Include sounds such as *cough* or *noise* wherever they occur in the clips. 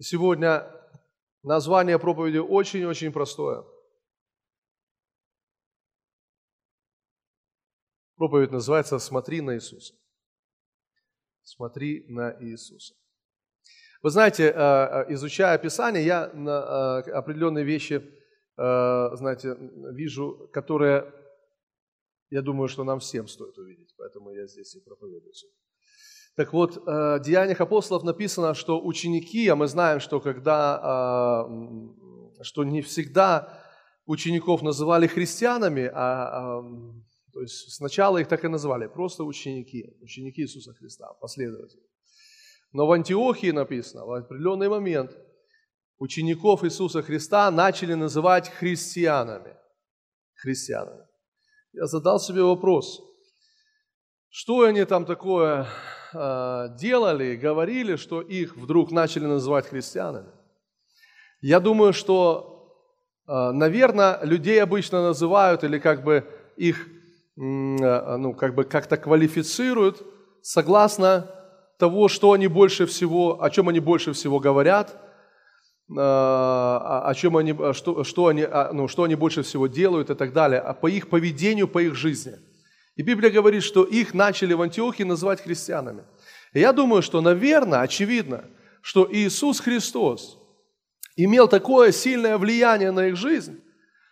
Сегодня название проповеди очень-очень простое. Проповедь называется «Смотри на Иисуса». Смотри на Иисуса. Вы знаете, э, э, изучая Писание, я на э, определенные вещи, знаете, вижу, которые, я думаю, что нам всем стоит увидеть, поэтому я здесь и проповедую. Так вот, в Деяниях апостолов написано, что ученики, а мы знаем, что когда, что не всегда учеников называли христианами, а то есть сначала их так и называли, просто ученики, ученики Иисуса Христа, последователи. Но в Антиохии написано, в определенный момент учеников Иисуса Христа начали называть христианами. Христианами. Я задал себе вопрос, что они там такое э, делали, говорили, что их вдруг начали называть христианами. Я думаю, что, э, наверное, людей обычно называют или как бы их Э, ну, как бы как-то квалифицируют согласно того, что они больше всего, о чем они больше всего говорят, о чем они, что, что, они, ну, что они больше всего делают и так далее, а по их поведению, по их жизни. И Библия говорит, что их начали в Антиохии называть христианами. И я думаю, что, наверное, очевидно, что Иисус Христос имел такое сильное влияние на их жизнь,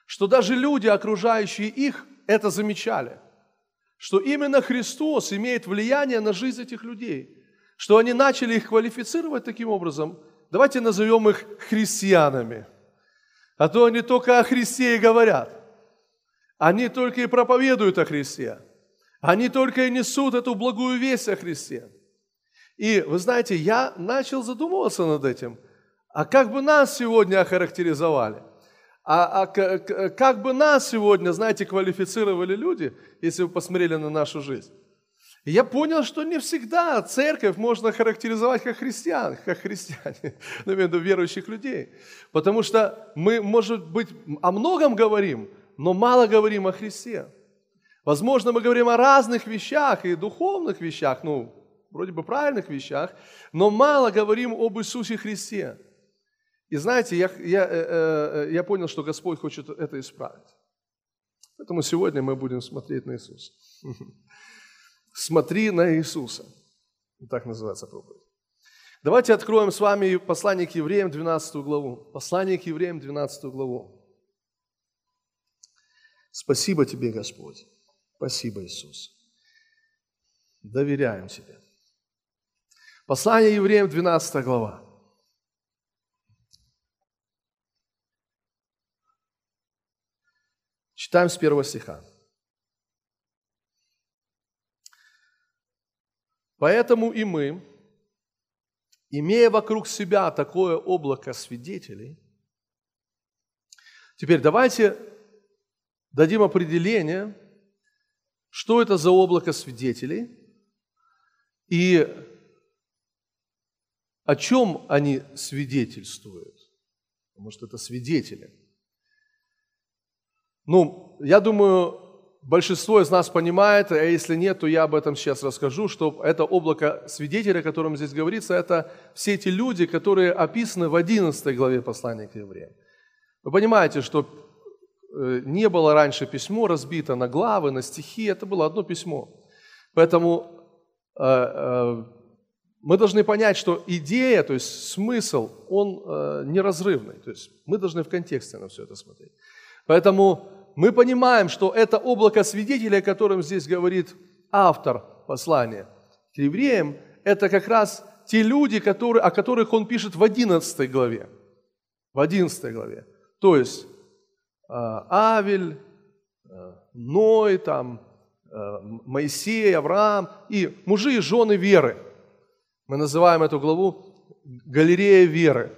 что даже люди, окружающие их, это замечали, что именно Христос имеет влияние на жизнь этих людей, что они начали их квалифицировать таким образом, давайте назовем их христианами, а то они только о Христе и говорят, они только и проповедуют о Христе, они только и несут эту благую весть о Христе. И вы знаете, я начал задумываться над этим, а как бы нас сегодня охарактеризовали – а, а как бы нас сегодня, знаете, квалифицировали люди, если вы посмотрели на нашу жизнь? И я понял, что не всегда церковь можно характеризовать как христиан, как христиане, ну, *laughs* имею в виду верующих людей. Потому что мы, может быть, о многом говорим, но мало говорим о Христе. Возможно, мы говорим о разных вещах и духовных вещах, ну, вроде бы правильных вещах, но мало говорим об Иисусе Христе. И знаете, я, я, э, э, я понял, что Господь хочет это исправить. Поэтому сегодня мы будем смотреть на Иисуса. *laughs* Смотри на Иисуса. Так называется проповедь. Давайте откроем с вами послание к евреям, 12 главу. Послание к евреям, 12 главу. Спасибо тебе, Господь. Спасибо, Иисус. Доверяем тебе. Послание евреям, 12 глава. Читаем с первого стиха. Поэтому и мы, имея вокруг себя такое облако свидетелей, теперь давайте дадим определение, что это за облако свидетелей и о чем они свидетельствуют. Потому что это свидетели – ну, я думаю, большинство из нас понимает, а если нет, то я об этом сейчас расскажу, что это облако свидетелей, о котором здесь говорится, это все эти люди, которые описаны в 11 главе послания к евреям. Вы понимаете, что не было раньше письмо разбито на главы, на стихи, это было одно письмо. Поэтому э, э, мы должны понять, что идея, то есть смысл, он неразрывный. То есть мы должны в контексте на все это смотреть. Поэтому мы понимаем, что это облако свидетелей, о котором здесь говорит автор послания к евреям, это как раз те люди, которые, о которых он пишет в 11 главе. В 11 главе. То есть Авель, а, Ной, там, а, Моисей, Авраам и мужи и жены веры. Мы называем эту главу «Галерея веры».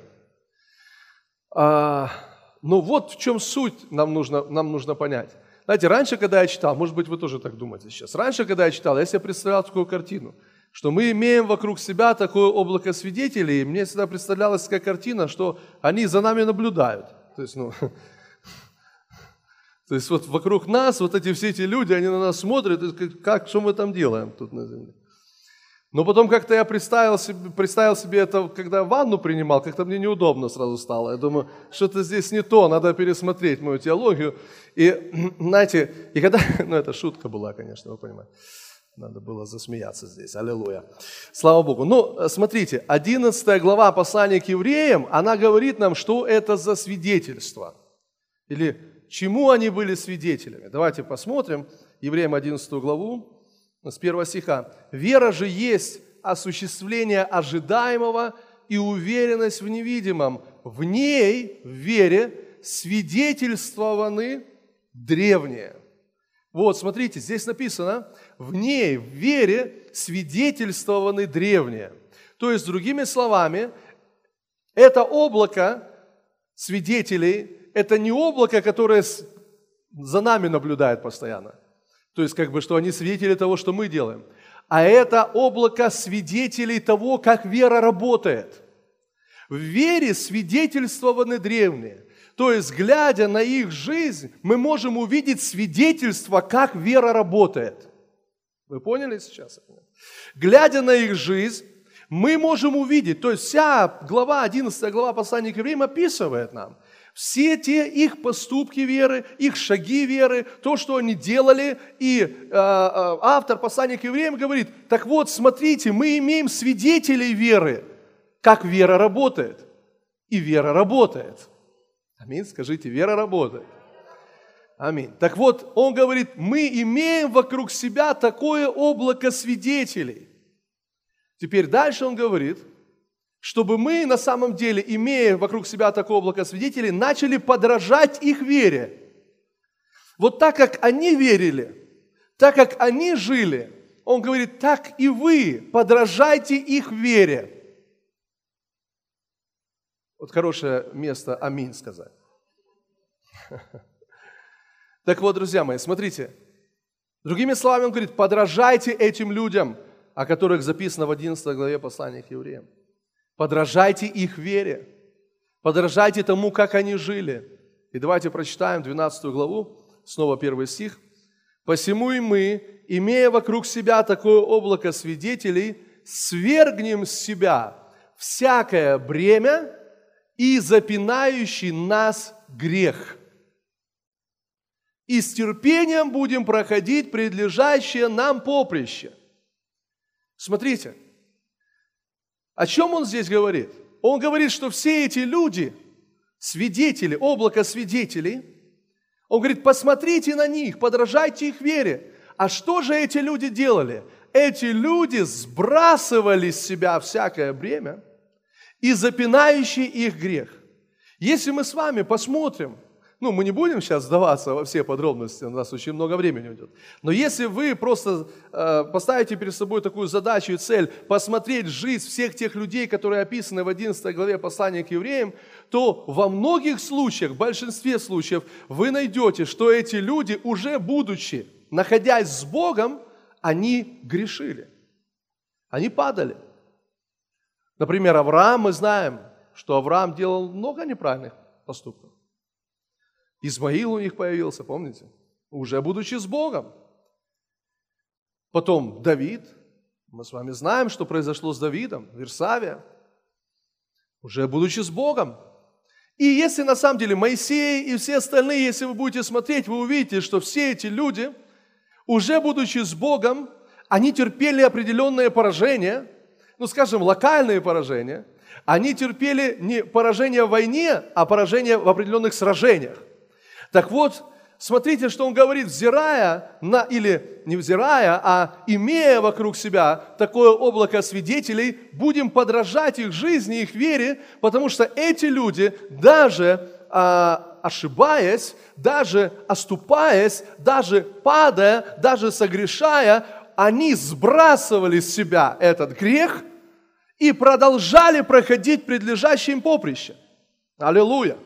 Но вот в чем суть нам нужно, нам нужно понять. Знаете, раньше, когда я читал, может быть, вы тоже так думаете сейчас, раньше, когда я читал, я себе представлял такую картину, что мы имеем вокруг себя такое облако свидетелей, и мне всегда представлялась такая картина, что они за нами наблюдают. То есть, ну, *laughs* то есть вот вокруг нас вот эти все эти люди, они на нас смотрят, как, как что мы там делаем тут на земле. Но потом как-то я представил себе, представил себе это, когда ванну принимал, как-то мне неудобно сразу стало. Я думаю, что-то здесь не то, надо пересмотреть мою теологию. И, *clears throat* знаете, и когда, *laughs* ну это шутка была, конечно, вы понимаете. Надо было засмеяться здесь. Аллилуйя. Слава Богу. Ну, смотрите, 11 глава послания к евреям, она говорит нам, что это за свидетельство. Или чему они были свидетелями. Давайте посмотрим. Евреям 11 главу, с 1 стиха. «Вера же есть осуществление ожидаемого и уверенность в невидимом. В ней, в вере, свидетельствованы древние». Вот, смотрите, здесь написано, в ней, в вере, свидетельствованы древние. То есть, другими словами, это облако свидетелей, это не облако, которое за нами наблюдает постоянно. То есть, как бы, что они свидетели того, что мы делаем. А это облако свидетелей того, как вера работает. В вере свидетельствованы древние. То есть, глядя на их жизнь, мы можем увидеть свидетельство, как вера работает. Вы поняли сейчас? Глядя на их жизнь, мы можем увидеть, то есть вся глава, 11 глава послания к евреям описывает нам все те их поступки веры, их шаги веры, то, что они делали. И э, э, автор послания к евреям говорит, так вот, смотрите, мы имеем свидетелей веры, как вера работает. И вера работает. Аминь. Скажите, вера работает. Аминь. Так вот, он говорит, мы имеем вокруг себя такое облако свидетелей. Теперь дальше он говорит, чтобы мы на самом деле, имея вокруг себя такое облако свидетелей, начали подражать их вере. Вот так как они верили, так как они жили, он говорит, так и вы подражайте их вере. Вот хорошее место аминь сказать. *laughs* Так вот, друзья мои, смотрите. Другими словами, он говорит, подражайте этим людям, о которых записано в 11 главе послания к евреям. Подражайте их вере. Подражайте тому, как они жили. И давайте прочитаем 12 главу, снова первый стих. «Посему и мы, имея вокруг себя такое облако свидетелей, свергнем с себя всякое бремя и запинающий нас грех. И с терпением будем проходить предлежащее нам поприще. Смотрите, о чем он здесь говорит? Он говорит, что все эти люди, свидетели, облако свидетелей, он говорит, посмотрите на них, подражайте их вере. А что же эти люди делали? Эти люди сбрасывали с себя всякое бремя и запинающий их грех. Если мы с вами посмотрим ну, мы не будем сейчас сдаваться во все подробности, у нас очень много времени уйдет. Но если вы просто э, поставите перед собой такую задачу и цель посмотреть жизнь всех тех людей, которые описаны в 11 главе послания к евреям, то во многих случаях, в большинстве случаев, вы найдете, что эти люди, уже будучи, находясь с Богом, они грешили. Они падали. Например, Авраам, мы знаем, что Авраам делал много неправильных поступков. Измаил у них появился, помните? Уже будучи с Богом. Потом Давид. Мы с вами знаем, что произошло с Давидом, Версавия. Уже будучи с Богом. И если на самом деле Моисей и все остальные, если вы будете смотреть, вы увидите, что все эти люди, уже будучи с Богом, они терпели определенные поражения, ну, скажем, локальные поражения. Они терпели не поражение в войне, а поражение в определенных сражениях. Так вот, смотрите, что он говорит, взирая на, или не взирая, а имея вокруг себя такое облако свидетелей, будем подражать их жизни, их вере, потому что эти люди, даже а, ошибаясь, даже оступаясь, даже падая, даже согрешая, они сбрасывали с себя этот грех и продолжали проходить предлежащее им поприще. Аллилуйя!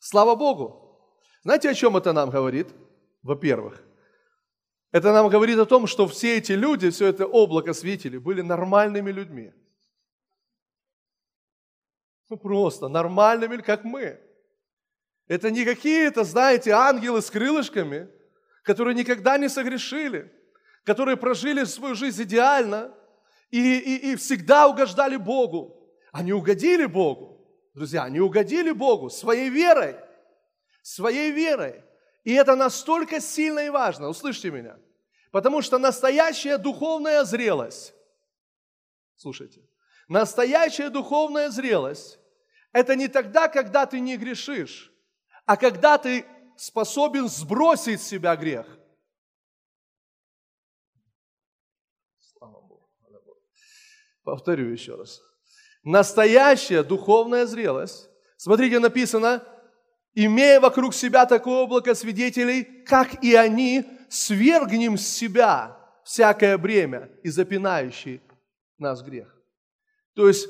Слава Богу! Знаете, о чем это нам говорит? Во-первых, это нам говорит о том, что все эти люди, все это облако свидетелей были нормальными людьми. Ну просто нормальными, как мы. Это не какие-то, знаете, ангелы с крылышками, которые никогда не согрешили, которые прожили свою жизнь идеально, и, и, и всегда угождали Богу. Они угодили Богу. Друзья, они угодили Богу своей верой. Своей верой. И это настолько сильно и важно, услышьте меня. Потому что настоящая духовная зрелость, слушайте, настоящая духовная зрелость – это не тогда, когда ты не грешишь, а когда ты способен сбросить с себя грех. Слава Богу. Повторю еще раз. Настоящая духовная зрелость, смотрите, написано, имея вокруг себя такое облако свидетелей, как и они, свергнем с себя всякое бремя и запинающий нас грех. То есть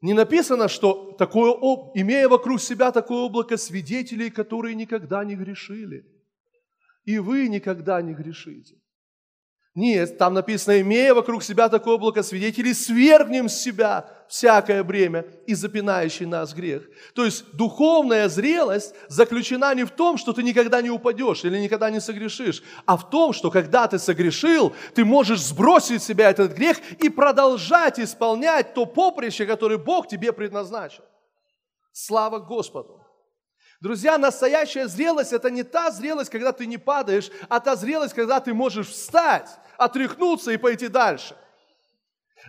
не написано, что такое, имея вокруг себя такое облако свидетелей, которые никогда не грешили. И вы никогда не грешите. Нет, там написано, имея вокруг себя такое облако свидетелей, свергнем с себя всякое бремя и запинающий нас грех. То есть духовная зрелость заключена не в том, что ты никогда не упадешь или никогда не согрешишь, а в том, что когда ты согрешил, ты можешь сбросить с себя этот грех и продолжать исполнять то поприще, которое Бог тебе предназначил. Слава Господу! Друзья, настоящая зрелость – это не та зрелость, когда ты не падаешь, а та зрелость, когда ты можешь встать отряхнуться и пойти дальше.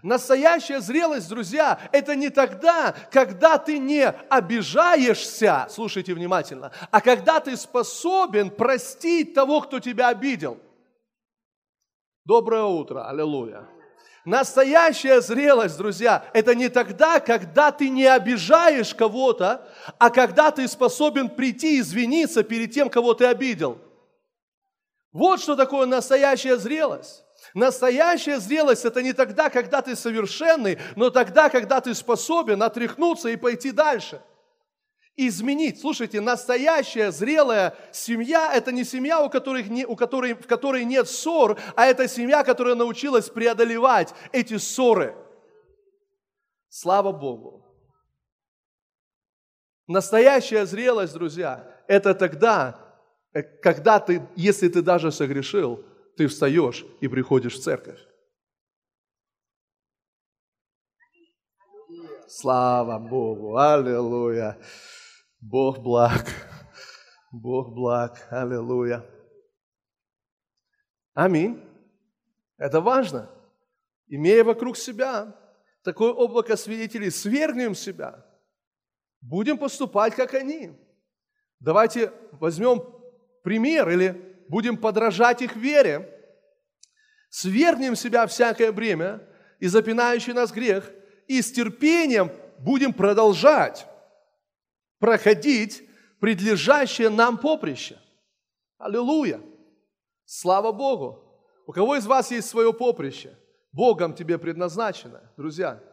Настоящая зрелость, друзья, это не тогда, когда ты не обижаешься, слушайте внимательно, а когда ты способен простить того, кто тебя обидел. Доброе утро, аллилуйя. Настоящая зрелость, друзья, это не тогда, когда ты не обижаешь кого-то, а когда ты способен прийти и извиниться перед тем, кого ты обидел. Вот что такое настоящая зрелость. Настоящая зрелость – это не тогда, когда ты совершенный, но тогда, когда ты способен отряхнуться и пойти дальше. Изменить. Слушайте, настоящая зрелая семья – это не семья, у которых у которой, в которой нет ссор, а это семья, которая научилась преодолевать эти ссоры. Слава Богу. Настоящая зрелость, друзья, это тогда, Э, когда ты, если ты даже согрешил, ты встаешь и приходишь в церковь. Слава Богу, аллилуйя. Бог благ, Бог благ, аллилуйя. Аминь. Это важно. Имея вокруг себя такое облако свидетелей, свергнем себя. Будем поступать, как они. Давайте возьмем пример или будем подражать их вере, свергнем себя всякое бремя и запинающий нас грех, и с терпением будем продолжать проходить предлежащее нам поприще. Аллилуйя! Слава Богу! У кого из вас есть свое поприще? Богом тебе предназначено, друзья.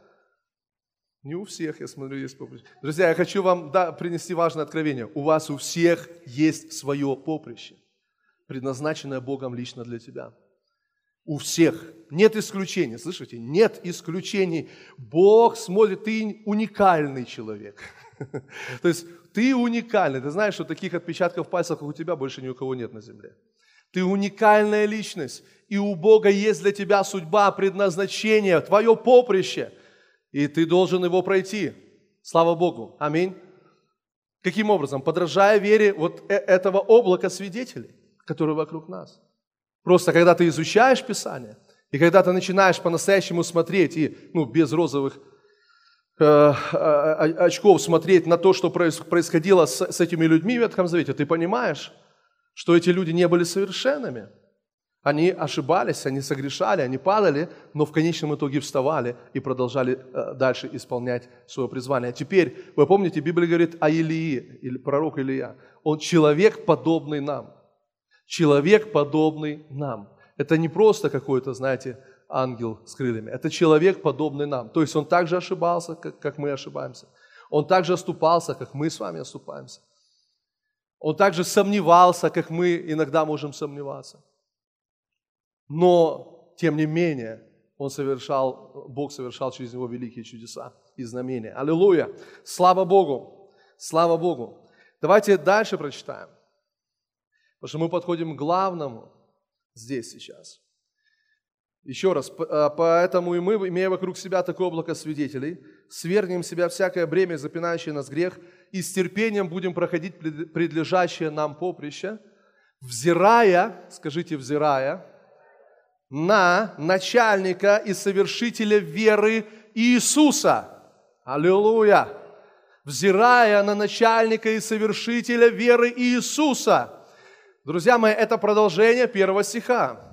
Не у всех, я смотрю, есть поприще. Друзья, я хочу вам да, принести важное откровение. У вас у всех есть свое поприще, предназначенное Богом лично для тебя. У всех. Нет исключений. Слышите? Нет исключений. Бог смотрит, ты уникальный человек. *laughs* То есть ты уникальный. Ты знаешь, что таких отпечатков пальцев, у тебя, больше ни у кого нет на земле. Ты уникальная личность. И у Бога есть для тебя судьба, предназначение, твое поприще – и ты должен его пройти. Слава Богу. Аминь. Каким образом? Подражая вере вот э, этого облака свидетелей, которые вокруг нас. Просто когда ты изучаешь Писание, и когда ты начинаешь по-настоящему смотреть, и ну, без розовых очков смотреть на то, что происходило с, с этими людьми в Ветхом Завете, ты понимаешь, что эти люди не были совершенными – они ошибались, они согрешали, они падали, но в конечном итоге вставали и продолжали э, дальше исполнять свое призвание. Теперь, вы помните, Библия говорит о Илии, или пророк Илия. Он человек, подобный нам. Человек, подобный нам. Это не просто какой-то, знаете, ангел с крыльями. Это человек, подобный нам. То есть он также ошибался, как, как мы ошибаемся. Он также оступался, как мы с вами оступаемся. Он также сомневался, как мы иногда можем сомневаться но, тем не менее, он совершал, Бог совершал через него великие чудеса и знамения. Аллилуйя! Слава Богу! Слава Богу! Давайте дальше прочитаем. Потому что мы подходим к главному здесь сейчас. Еще раз, а, поэтому и мы, имея вокруг себя такое облако свидетелей, свергнем себя всякое бремя, запинающее нас грех, и с терпением будем проходить предлежащее нам поприще, взирая, скажите, взирая, на начальника и совершителя веры Иисуса. Аллилуйя! Взирая на начальника и совершителя веры Иисуса. Друзья мои, это продолжение первого стиха.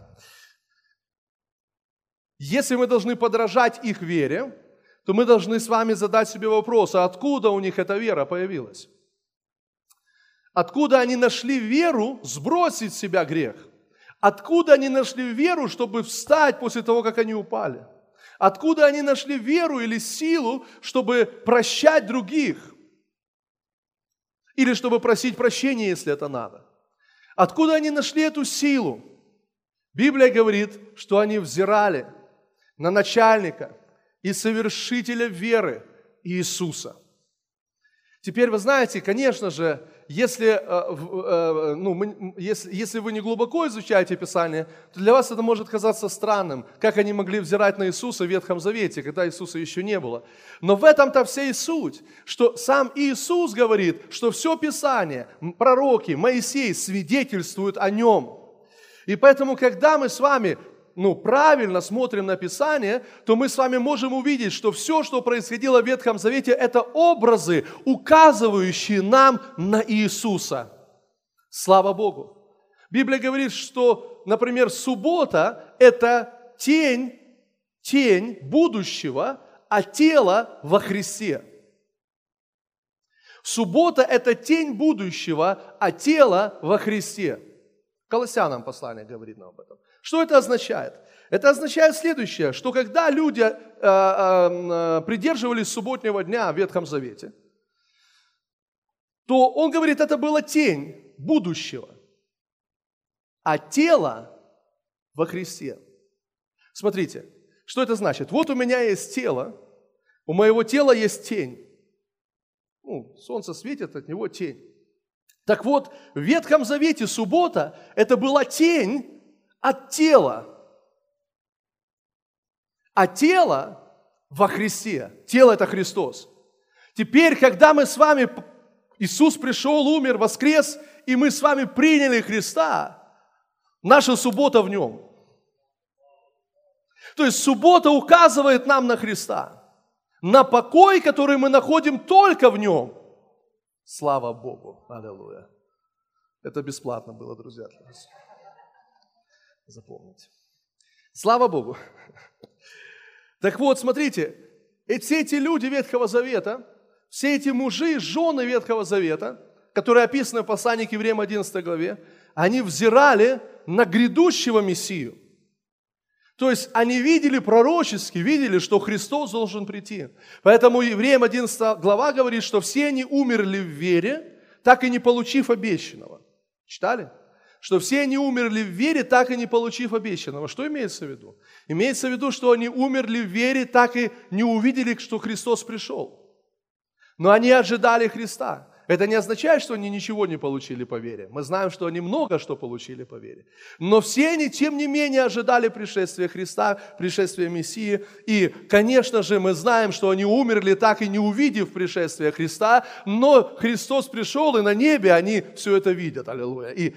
Если мы должны подражать их вере, то мы должны с вами задать себе вопрос, а откуда у них эта вера появилась? Откуда они нашли веру сбросить с себя грех? Откуда они нашли веру, чтобы встать после того, как они упали? Откуда они нашли веру или силу, чтобы прощать других? Или чтобы просить прощения, если это надо? Откуда они нашли эту силу? Библия говорит, что они взирали – на начальника и совершителя веры Иисуса. Теперь вы знаете, конечно же, если, э, э, ну, если, если вы не глубоко изучаете Писание, то для вас это может казаться странным, как они могли взирать на Иисуса в Ветхом Завете, когда Иисуса еще не было. Но в этом-то вся и суть, что сам Иисус говорит, что все Писание, пророки, Моисей свидетельствуют о Нем. И поэтому, когда мы с вами ну, правильно смотрим на Писание, то мы с вами можем увидеть, что все, что происходило в Ветхом Завете, это образы, указывающие нам на Иисуса. Слава Богу. Библия говорит, что, например, суббота – это тень, тень будущего, а тело во Христе. Суббота – это тень будущего, а тело во Христе. Колоссянам послание говорит нам об этом. Что это означает? Это означает следующее, что когда люди э, э, э, придерживались субботнего дня в Ветхом Завете, то он говорит, это была тень будущего, а тело во Христе. Смотрите, что это значит? Вот у меня есть тело, у моего тела есть тень. Ну, солнце светит, от него тень. Так вот, в Ветхом Завете суббота – это была тень от тела. А тело во Христе. Тело – это Христос. Теперь, когда мы с вами, Иисус пришел, умер, воскрес, и мы с вами приняли Христа, наша суббота в Нем. То есть суббота указывает нам на Христа, на покой, который мы находим только в Нем. Слава Богу! Аллилуйя! Это бесплатно было, друзья, для нас запомнить. Слава Богу. Так вот, смотрите, все эти люди Ветхого Завета, все эти мужи, жены Ветхого Завета, которые описаны в послании к Евреям 11 главе, они взирали на грядущего Мессию. То есть они видели пророчески, видели, что Христос должен прийти. Поэтому Евреям 11 глава говорит, что все они умерли в вере, так и не получив обещанного. Читали? Что все они умерли в вере, так и не получив обещанного. Что имеется в виду? Имеется в виду, что они умерли в вере, так и не увидели, что Христос пришел. Но они ожидали Христа. Это не означает, что они ничего не получили по вере. Мы знаем, что они много что получили по вере. Но все они, тем не менее, ожидали пришествия Христа, пришествия Мессии. И, конечно же, мы знаем, что они умерли, так и не увидев пришествия Христа. Но Христос пришел, и на небе они все это видят. Аллилуйя. И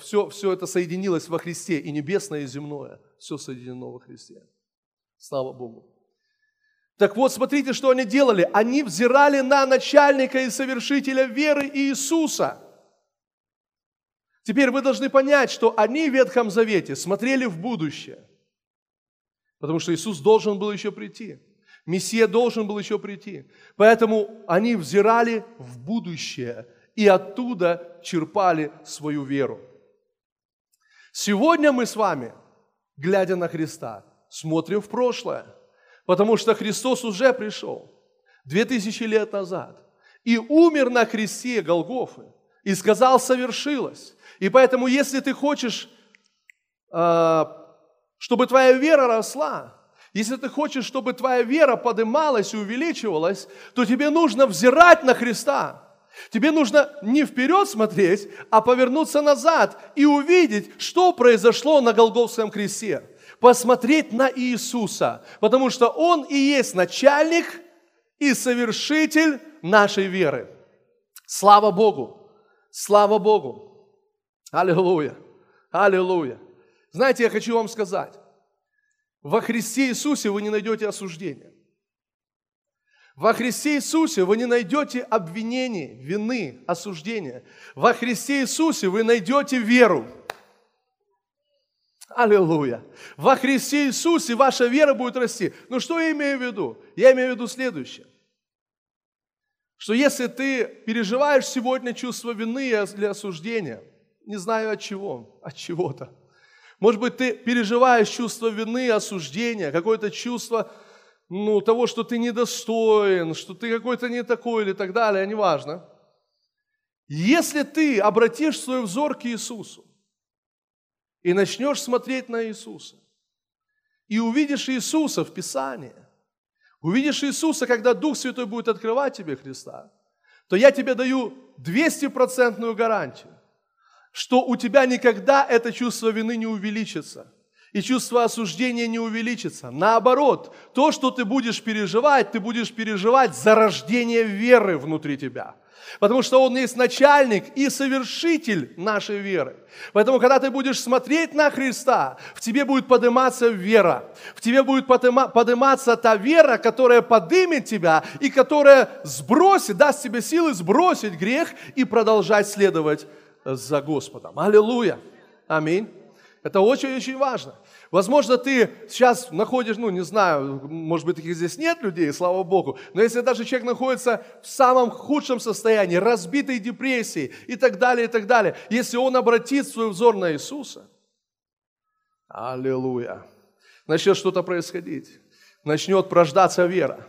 все, э, все это соединилось во Христе, и небесное, и земное. Все соединено во Христе. Слава Богу. Так вот, смотрите, что они делали. Они взирали на начальника и совершителя веры Иисуса. Теперь вы должны понять, что они в Ветхом Завете смотрели в будущее. Потому что Иисус должен был еще прийти. Мессия должен был еще прийти. Поэтому они взирали в будущее и оттуда черпали свою веру. Сегодня мы с вами, глядя на Христа, смотрим в прошлое – Потому что Христос уже пришел две тысячи лет назад и умер на кресте Голгофы и сказал «совершилось». И поэтому, если ты хочешь, а, чтобы твоя вера росла, если ты хочешь, чтобы твоя вера подымалась и увеличивалась, то тебе нужно взирать на Христа. Тебе нужно не вперед смотреть, а повернуться назад и увидеть, что произошло на Голгофском кресте. Посмотреть на Иисуса, потому что Он и есть начальник и совершитель нашей веры. Слава Богу! Слава Богу! Аллилуйя! Аллилуйя! Знаете, я хочу вам сказать, во Христе Иисусе вы не найдете осуждения. Во Христе Иисусе вы не найдете обвинений, вины, осуждения. Во Христе Иисусе вы найдете веру. Аллилуйя. Во Христе Иисусе ваша вера будет расти. Ну что я имею в виду? Я имею в виду следующее. Что если ты переживаешь сегодня чувство вины или осуждения, не знаю от чего, от чего-то. Может быть, ты переживаешь чувство вины, осуждения, какое-то чувство ну, того, что ты недостоин, что ты какой-то не такой или так далее, неважно. Если ты обратишь свой взор к Иисусу, и начнешь смотреть на Иисуса, и увидишь Иисуса в Писании, увидишь Иисуса, когда Дух Святой будет открывать тебе Христа, то я тебе даю 200% гарантию, что у тебя никогда это чувство вины не увеличится – и чувство осуждения не увеличится. Наоборот, то, что ты будешь переживать, ты будешь переживать за рождение веры внутри тебя – Потому что Он есть начальник и совершитель нашей веры. Поэтому, когда ты будешь смотреть на Христа, в тебе будет подниматься вера. В тебе будет подниматься та вера, которая подымет тебя и которая сбросит, даст тебе силы сбросить грех и продолжать следовать за Господом. Аллилуйя. Аминь. Это очень-очень важно. Возможно, ты сейчас находишь, ну, не знаю, может быть, таких здесь нет людей, слава Богу, но если даже человек находится в самом худшем состоянии, разбитой депрессии и так далее, и так далее, если он обратит свой взор на Иисуса, аллилуйя, начнет что-то происходить, начнет прождаться вера,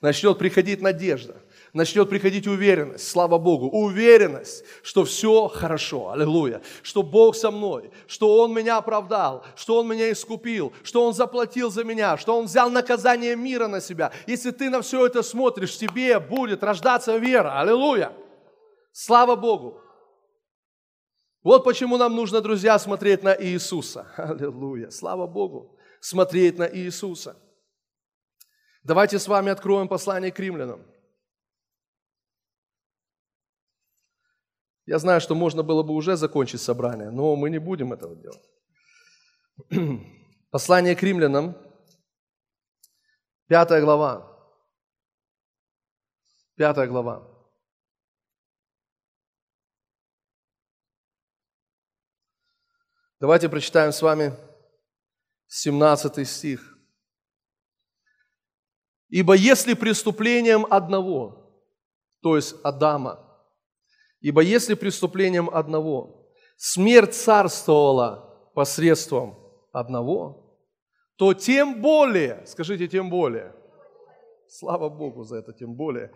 начнет приходить надежда – начнет приходить уверенность, слава Богу, уверенность, что все хорошо, аллилуйя, что Бог со мной, что Он меня оправдал, что Он меня искупил, что Он заплатил за меня, что Он взял наказание мира на себя. Если ты на все это смотришь, тебе будет рождаться вера, аллилуйя, слава Богу. Вот почему нам нужно, друзья, смотреть на Иисуса. Аллилуйя. Слава Богу. Смотреть на Иисуса. Давайте с вами откроем послание к римлянам. Я знаю, что можно было бы уже закончить собрание, но мы не будем этого делать. *clears throat* Послание к римлянам, пятая глава. Пятая глава. Давайте прочитаем с вами 17 стих. «Ибо если преступлением одного, то есть Адама, Ибо если преступлением одного смерть царствовала посредством одного, то тем более, скажите, тем более, слава Богу за это, тем более,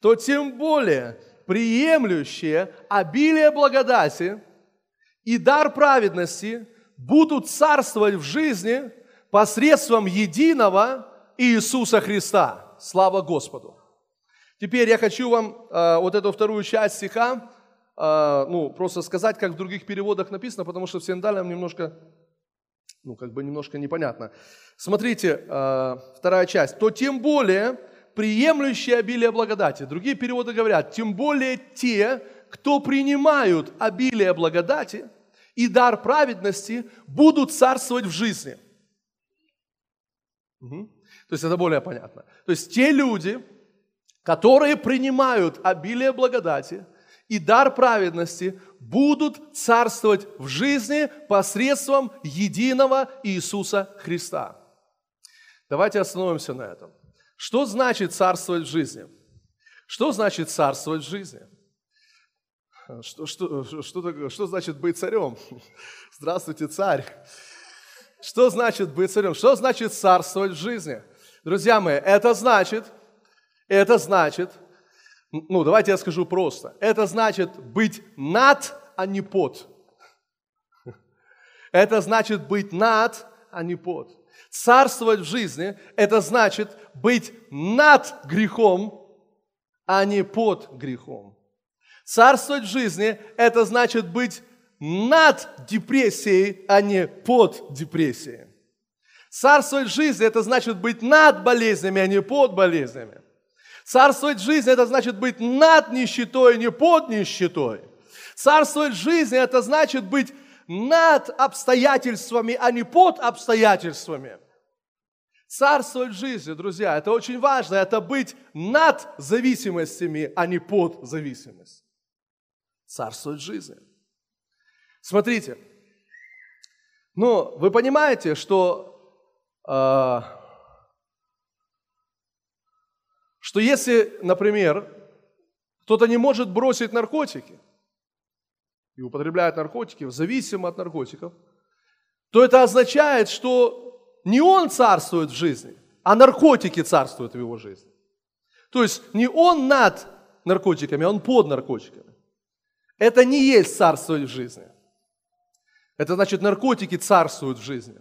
то тем более приемлющие обилие благодати и дар праведности будут царствовать в жизни посредством единого Иисуса Христа. Слава Господу! Теперь я хочу вам э, вот эту вторую часть стиха, э, ну, просто сказать, как в других переводах написано, потому что в синодальном немножко, ну, как бы немножко непонятно. Смотрите, э, вторая часть. «То тем более приемлющие обилие благодати». Другие переводы говорят, тем более те, кто принимают обилие благодати и дар праведности, будут царствовать в жизни. Угу. То есть это более понятно. То есть те люди, которые принимают обилие благодати и дар праведности, будут царствовать в жизни посредством единого Иисуса Христа. Давайте остановимся на этом. Что значит царствовать в жизни? Что значит царствовать в жизни? Что, что, что, что значит быть царем? *laughs* Здравствуйте, царь. Что значит быть царем? Что значит царствовать в жизни? Друзья мои, это значит – это значит, ну давайте я скажу просто, это значит быть над, а не под. Это значит быть над, а не под. Царствовать в жизни – это значит быть над грехом, а не под грехом. Царствовать в жизни – это значит быть над депрессией, а не под депрессией. Царствовать в жизни – это значит быть над болезнями, а не под болезнями. Царствовать в жизни – это значит быть над нищетой, не под нищетой. Царствовать в жизни – это значит быть над обстоятельствами, а не под обстоятельствами. Царствовать жизни, друзья, это очень важно. Это быть над зависимостями, а не под зависимость. Царствовать жизни. Смотрите, ну, вы понимаете, что, э, что если, например, кто-то не может бросить наркотики и употребляет наркотики, зависим от наркотиков, то это означает, что не он царствует в жизни, а наркотики царствуют в его жизни. То есть не он над наркотиками, а он под наркотиками. Это не есть царствовать в жизни. Это значит, наркотики царствуют в жизни.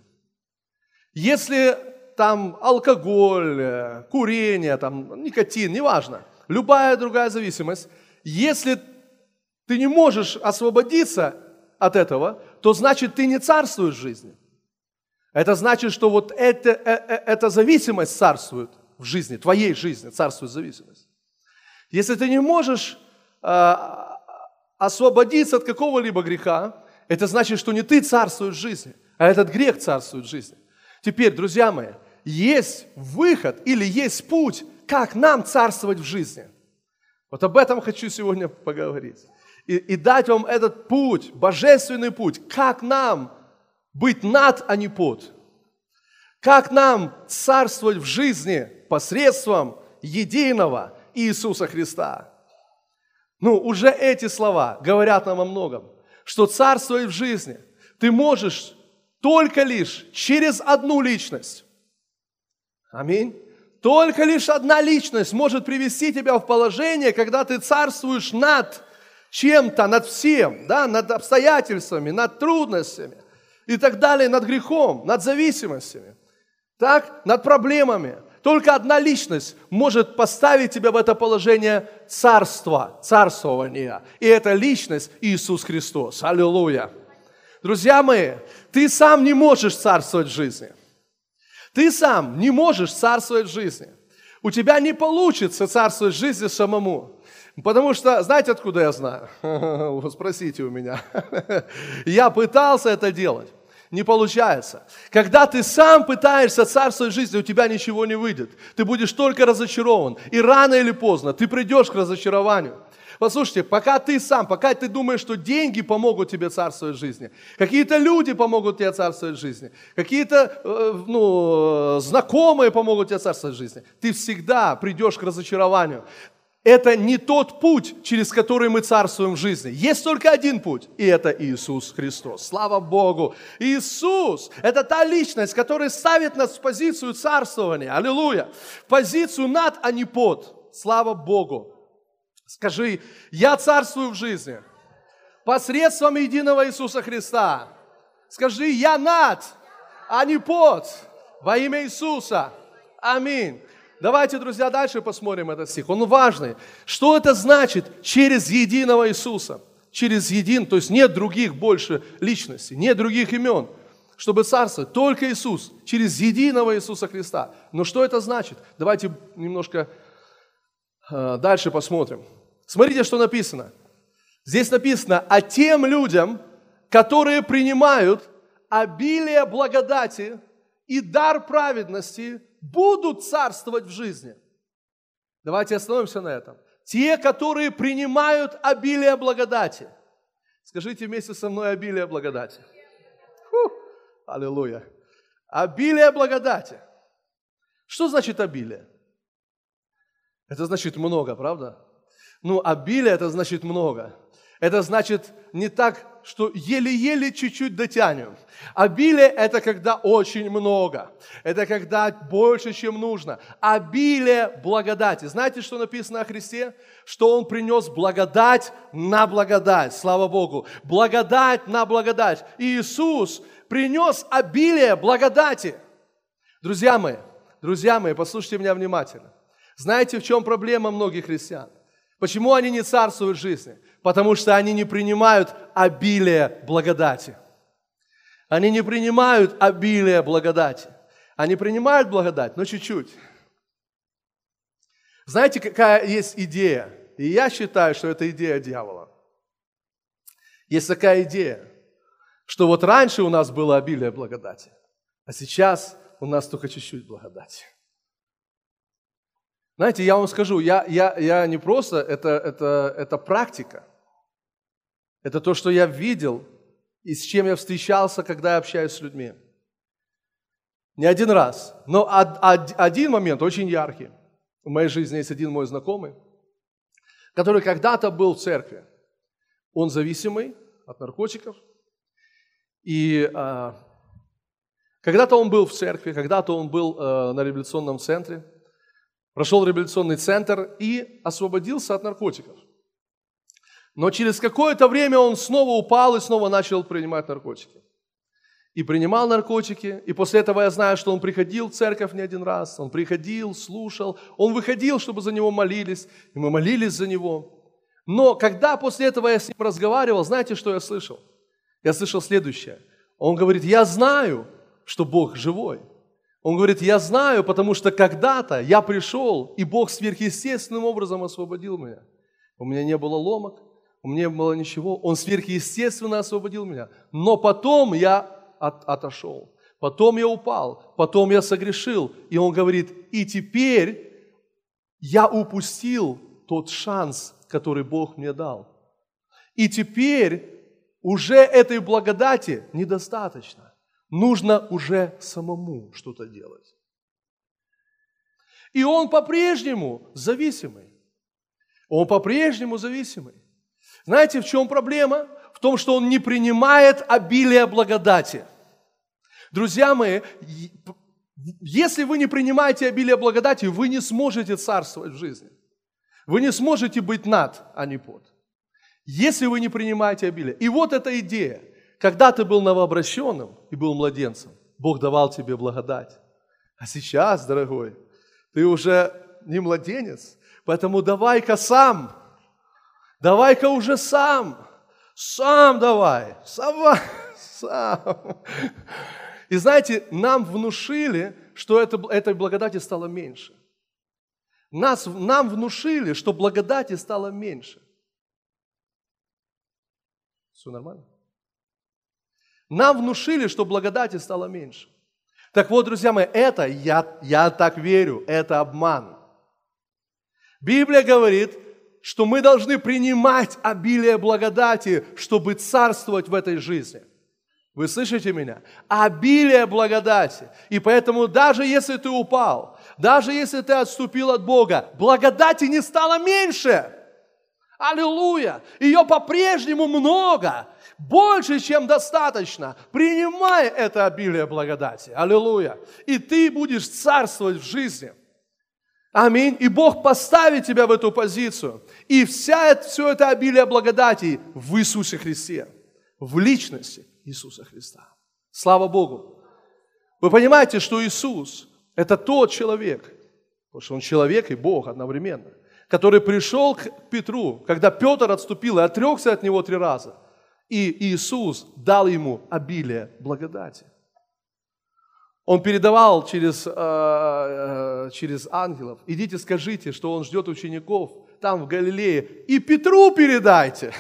Если там алкоголь, э, курение, там, никотин, неважно, любая другая зависимость, если ты не можешь освободиться от этого, то значит ты не царствуешь в жизни. Это значит, что вот это, э, э, эта зависимость царствует в жизни, твоей жизни царствует зависимость. Если ты не можешь э, освободиться от какого-либо греха, это значит, что не ты царствуешь в жизни, а этот грех царствует в жизни. Теперь, друзья мои, есть выход или есть путь, как нам царствовать в жизни. Вот об этом хочу сегодня поговорить. И, и дать вам этот путь, божественный путь, как нам быть над, а не под. Как нам царствовать в жизни посредством единого Иисуса Христа? Ну, уже эти слова говорят нам о многом, что царствовать в жизни ты можешь только лишь через одну личность. Аминь. Только лишь одна личность может привести тебя в положение, когда ты царствуешь над чем-то, над всем, да, над обстоятельствами, над трудностями – и так далее, над грехом, над зависимостями, так, над проблемами. Только одна личность может поставить тебя в это положение царства, царствования. И эта личность Иисус Христос. Аллилуйя. Друзья мои, ты сам не можешь царствовать в жизни. Ты сам не можешь царствовать в жизни. У тебя не получится царствовать в жизни самому. Потому что, знаете, откуда я знаю? *laughs* Спросите у меня. *laughs* Я пытался это делать не получается. Когда ты сам пытаешься царствовать жизнью, у тебя ничего не выйдет. Ты будешь только разочарован. И рано или поздно ты придешь к разочарованию. Послушайте, пока ты сам, пока ты думаешь, что деньги помогут тебе царствовать в жизни, какие-то люди помогут тебе царствовать в жизни, какие-то э, ну, знакомые помогут тебе царствовать в жизни, ты всегда придешь к разочарованию это не тот путь, через который мы царствуем в жизни. Есть только один путь, и это Иисус Христос. Слава Богу! Иисус – это та личность, которая ставит нас в позицию царствования. Аллилуйя! В позицию над, а не под. Слава Богу! Скажи, я царствую в жизни посредством единого Иисуса Христа. Скажи, я над, а не под. Во имя Иисуса. Аминь. Давайте, друзья, дальше посмотрим этот стих. Он важный. Что это значит через единого Иисуса? Через един, то есть нет других больше личностей, нет других имен, чтобы царствовать. Только Иисус, через единого Иисуса Христа. Но что это значит? Давайте немножко э, дальше посмотрим. Смотрите, что написано. Здесь написано, а тем людям, которые принимают обилие благодати и дар праведности будут царствовать в жизни. Давайте остановимся на этом. Те, которые принимают обилие благодати. Скажите вместе со мной обилие благодати. Фу, аллилуйя. Обилие благодати. Что значит обилие? Это значит много, правда? Ну, обилие это значит много. Это значит не так, что еле-еле чуть-чуть дотянем. Обилие – это когда очень много. Это когда больше, чем нужно. Обилие благодати. Знаете, что написано о Христе? Что Он принес благодать на благодать. Слава Богу. Благодать на благодать. Иисус принес обилие благодати. Друзья мои, друзья мои, послушайте меня внимательно. Знаете, в чем проблема многих христиан? Почему они не царствуют в жизни? Потому что они не принимают обилие благодати. Они не принимают обилие благодати. Они принимают благодать, но чуть-чуть. Знаете, какая есть идея? И я считаю, что это идея дьявола. Есть такая идея, что вот раньше у нас было обилие благодати, а сейчас у нас только чуть-чуть благодати. Знаете, я вам скажу, я, я, я не просто, это, это, это практика. Это то, что я видел и с чем я встречался, когда я общаюсь с людьми. Не один раз, но один момент очень яркий. В моей жизни есть один мой знакомый, который когда-то был в церкви. Он зависимый от наркотиков. И а, когда-то он был в церкви, когда-то он был а, на революционном центре, прошел революционный центр и освободился от наркотиков. Но через какое-то время он снова упал и снова начал принимать наркотики. И принимал наркотики, и после этого я знаю, что он приходил в церковь не один раз, он приходил, слушал, он выходил, чтобы за него молились, и мы молились за него. Но когда после этого я с ним разговаривал, знаете, что я слышал? Я слышал следующее. Он говорит, я знаю, что Бог живой. Он говорит, я знаю, потому что когда-то я пришел, и Бог сверхъестественным образом освободил меня. У меня не было ломок, у меня не было ничего. Он сверхъестественно освободил меня. Но потом я от, отошел. Потом я упал, потом я согрешил. И он говорит, и теперь я упустил тот шанс, который Бог мне дал. И теперь уже этой благодати недостаточно. Нужно уже самому что-то делать. И он по-прежнему зависимый. Он по-прежнему зависимый. Знаете, в чем проблема? В том, что он не принимает обилие благодати. Друзья мои, если вы не принимаете обилие благодати, вы не сможете царствовать в жизни. Вы не сможете быть над, а не под. Если вы не принимаете обилие. И вот эта идея. Когда ты был новообращенным и был младенцем, Бог давал тебе благодать. А сейчас, дорогой, ты уже не младенец, поэтому давай-ка сам Давай-ка уже сам. Сам давай. Сам. *laughs* Сам. И знаете, нам внушили, что это, этой благодати стало меньше. Нас, нам внушили, что благодати стало меньше. Все нормально? Нам внушили, что благодати стало меньше. Так вот, друзья мои, это, я, я так верю, это обман. Библия говорит, что мы должны принимать обилие благодати, чтобы царствовать в этой жизни. Вы слышите меня? Обилие благодати. И поэтому даже если ты упал, даже если ты отступил от Бога, благодати не стало меньше. Аллилуйя! Ее по-прежнему много, больше, чем достаточно. Принимай это обилие благодати. Аллилуйя! И ты будешь царствовать в жизни. Аминь. И Бог поставит тебя в эту позицию. И вся, все это обилие благодати в Иисусе Христе, в личности Иисуса Христа. Слава Богу. Вы понимаете, что Иисус – это тот человек, потому что Он человек и Бог одновременно, который пришел к Петру, когда Петр отступил и отрекся от него три раза. И Иисус дал ему обилие благодати. Он передавал через, э, э, через ангелов. Идите скажите, что он ждет учеников там в Галилее. И Петру передайте.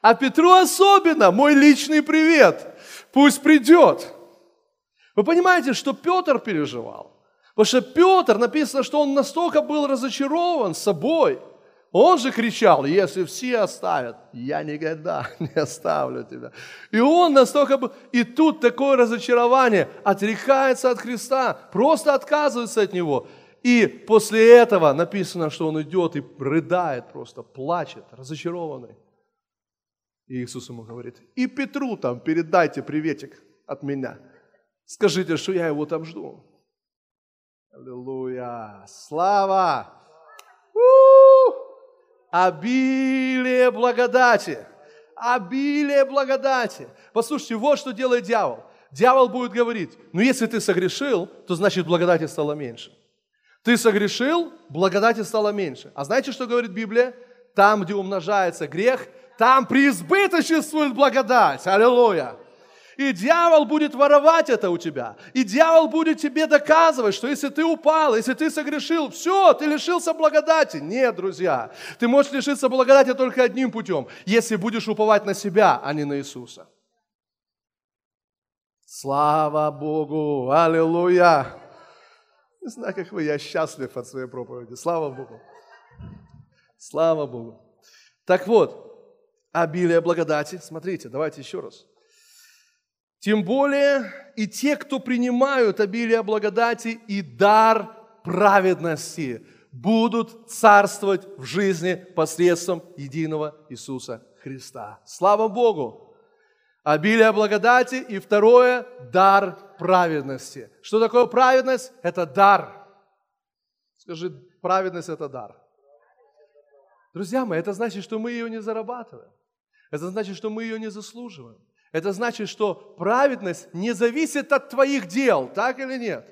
А Петру особенно мой личный привет. Пусть придет. Вы понимаете, что Петр переживал? Потому что Петр, написано, что он настолько был разочарован собой – он же кричал, если все оставят, я никогда *laughs* не оставлю тебя. И он настолько был... И тут такое разочарование, отрекается от Христа, просто отказывается от Него. И после этого написано, что он идет и рыдает просто, плачет, разочарованный. И Иисус ему говорит, и Петру там передайте приветик от меня. Скажите, что я его там жду. Аллилуйя! Слава! Обилие благодати. Обилие благодати. Послушайте, вот что делает дьявол. Дьявол будет говорить, ну если ты согрешил, то значит благодати стало меньше. Ты согрешил, благодати стало меньше. А знаете, что говорит Библия? Там, где умножается грех, там преизбыточествует благодать. Аллилуйя. И дьявол будет воровать это у тебя. И дьявол будет тебе доказывать, что если ты упал, если ты согрешил, все, ты лишился благодати. Нет, друзья, ты можешь лишиться благодати только одним путем, если будешь уповать на себя, а не на Иисуса. Слава Богу! Аллилуйя! Не знаю, как вы, я счастлив от своей проповеди. Слава Богу! Слава Богу! Так вот, обилие благодати. Смотрите, давайте еще раз. Тем более и те, кто принимают обилие благодати и дар праведности, будут царствовать в жизни посредством единого Иисуса Христа. Слава Богу! Обилие благодати и второе – дар праведности. Что такое праведность? Это дар. Скажи, праведность – это дар. Друзья мои, это значит, что мы ее не зарабатываем. Это значит, что мы ее не заслуживаем. Это значит, что праведность не зависит от твоих дел, так или нет?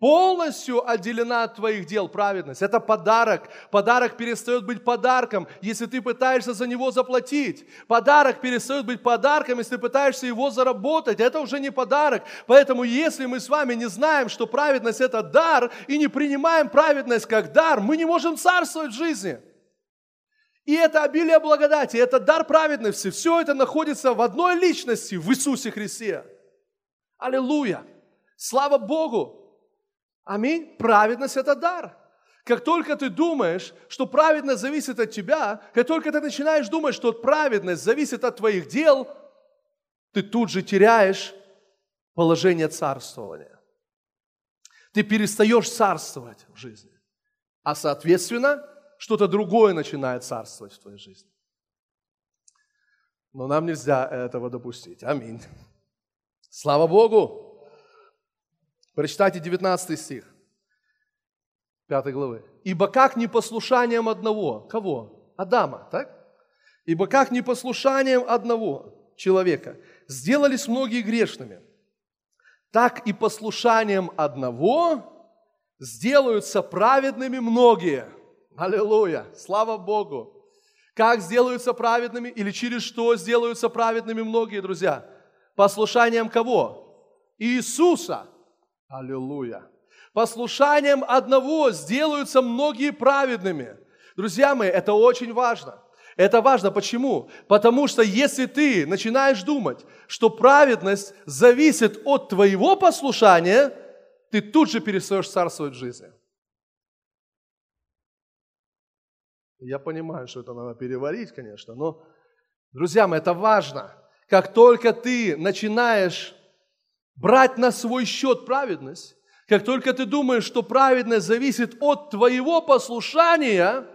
Полностью отделена от твоих дел праведность. Это подарок. Подарок перестает быть подарком, если ты пытаешься за него заплатить. Подарок перестает быть подарком, если ты пытаешься его заработать. Это уже не подарок. Поэтому если мы с вами не знаем, что праведность это дар, и не принимаем праведность как дар, мы не можем царствовать в жизни. И это обилие благодати, это дар праведности, все это находится в одной личности, в Иисусе Христе. Аллилуйя! Слава Богу! Аминь. Праведность – это дар. Как только ты думаешь, что праведность зависит от тебя, как только ты начинаешь думать, что праведность зависит от твоих дел, ты тут же теряешь положение царствования. Ты перестаешь царствовать в жизни. А соответственно, что-то другое начинает царствовать в твоей жизни. Но нам нельзя этого допустить. Аминь. Слава Богу. Прочитайте 19 стих 5 главы. «Ибо как непослушанием одного?» Кого? Адама, так? «Ибо как непослушанием одного человека сделались многие грешными, так и послушанием одного сделаются праведными многие». Аллилуйя! Слава Богу! Как сделаются праведными или через что сделаются праведными многие, друзья? Послушанием кого? Иисуса. Аллилуйя! Послушанием одного сделаются многие праведными. Друзья мои, это очень важно. Это важно. Почему? Потому что если ты начинаешь думать, что праведность зависит от твоего послушания, ты тут же перестаешь царствовать в жизни. Я понимаю, что это надо переварить, конечно, но, друзья мои, это важно. Как только ты начинаешь брать на свой счет праведность, как только ты думаешь, что праведность зависит от твоего послушания,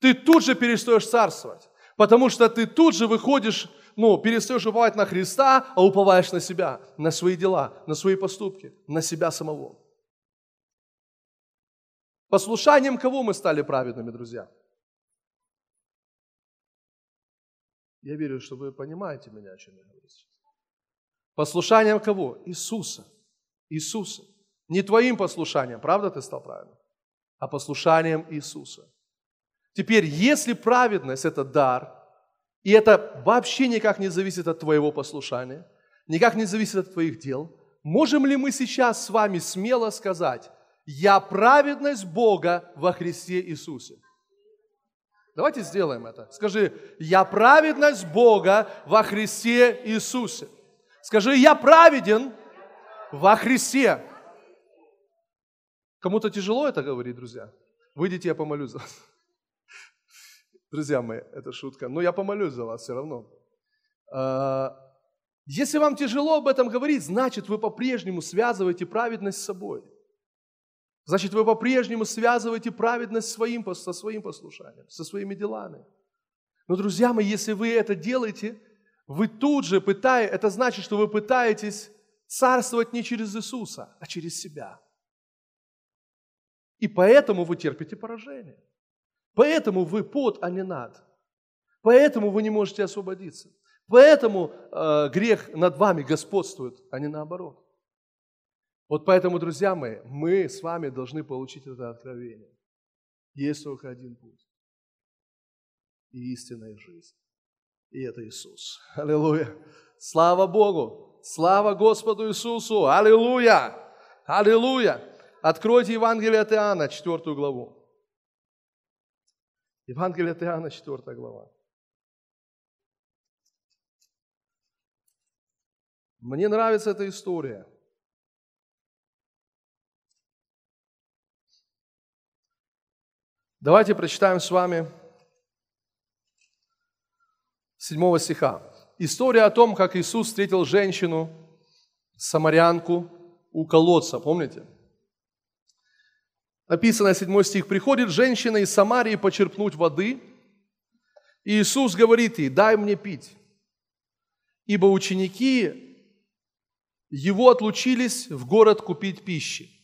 ты тут же перестаешь царствовать. Потому что ты тут же выходишь, ну, перестаешь уповать на Христа, а уповаешь на себя, на свои дела, на свои поступки, на себя самого. Послушанием кого мы стали праведными, друзья? Я верю, что вы понимаете меня, о чем я говорю сейчас. Послушанием кого? Иисуса. Иисуса. Не твоим послушанием, правда ты стал праведным, а послушанием Иисуса. Теперь, если праведность – это дар, и это вообще никак не зависит от твоего послушания, никак не зависит от твоих дел, можем ли мы сейчас с вами смело сказать, я праведность Бога во Христе Иисусе? Давайте сделаем это. Скажи, я праведность Бога во Христе Иисусе. Скажи, я праведен во Христе. Кому-то тяжело это говорить, друзья? Выйдите, я помолюсь за вас. Друзья мои, это шутка, но я помолюсь за вас все равно. А, если вам тяжело об этом говорить, значит, вы по-прежнему связываете праведность с собой. Значит, вы по-прежнему связываете праведность своим, со своим послушанием, со своими делами. Но, друзья мои, если вы это делаете, вы тут же пытаетесь, это значит, что вы пытаетесь царствовать не через Иисуса, а через себя. И поэтому вы терпите поражение. Поэтому вы под, а не над. Поэтому вы не можете освободиться. Поэтому э, грех над вами господствует, а не наоборот. Вот поэтому, друзья мои, мы с вами должны получить это откровение. Есть только один путь. И истинная жизнь. И это Иисус. Аллилуйя. Слава Богу. Слава Господу Иисусу! Аллилуйя! Аллилуйя! Откройте Евангелие от Иоанна, 4 главу. Евангелие от Иоанна, 4 глава. Мне нравится эта история. Давайте прочитаем с вами 7 стиха. История о том, как Иисус встретил женщину, самарянку у колодца, помните? Написано 7 стих. «Приходит женщина из Самарии почерпнуть воды, и Иисус говорит ей, дай мне пить, ибо ученики его отлучились в город купить пищи.